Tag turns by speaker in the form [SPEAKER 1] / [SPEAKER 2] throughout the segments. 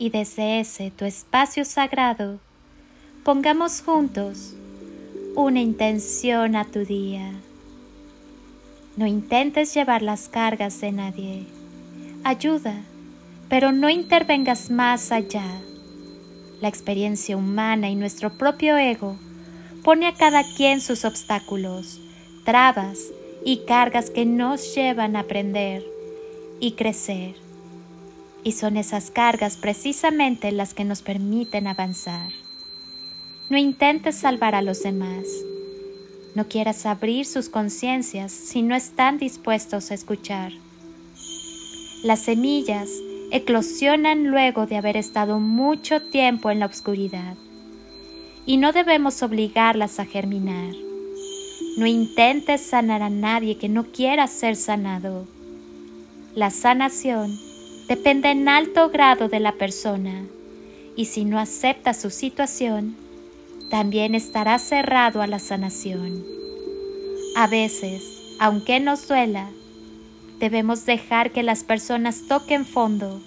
[SPEAKER 1] Y desde ese tu espacio sagrado, pongamos juntos una intención a tu día. No intentes llevar las cargas de nadie. Ayuda, pero no intervengas más allá. La experiencia humana y nuestro propio ego pone a cada quien sus obstáculos, trabas y cargas que nos llevan a aprender y crecer. Y son esas cargas precisamente las que nos permiten avanzar. No intentes salvar a los demás. No quieras abrir sus conciencias si no están dispuestos a escuchar. Las semillas eclosionan luego de haber estado mucho tiempo en la oscuridad y no debemos obligarlas a germinar. No intentes sanar a nadie que no quiera ser sanado. La sanación depende en alto grado de la persona y si no acepta su situación, también estará cerrado a la sanación. A veces, aunque nos duela, debemos dejar que las personas toquen fondo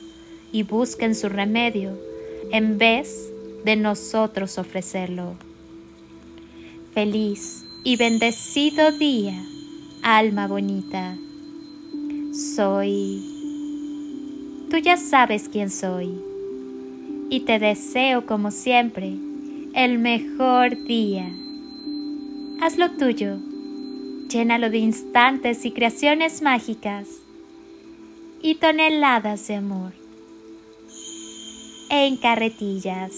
[SPEAKER 1] y busquen su remedio en vez de nosotros ofrecerlo. Feliz y bendecido día, alma bonita. Soy... Tú ya sabes quién soy y te deseo como siempre el mejor día. Haz lo tuyo, llénalo de instantes y creaciones mágicas y toneladas de amor en carretillas.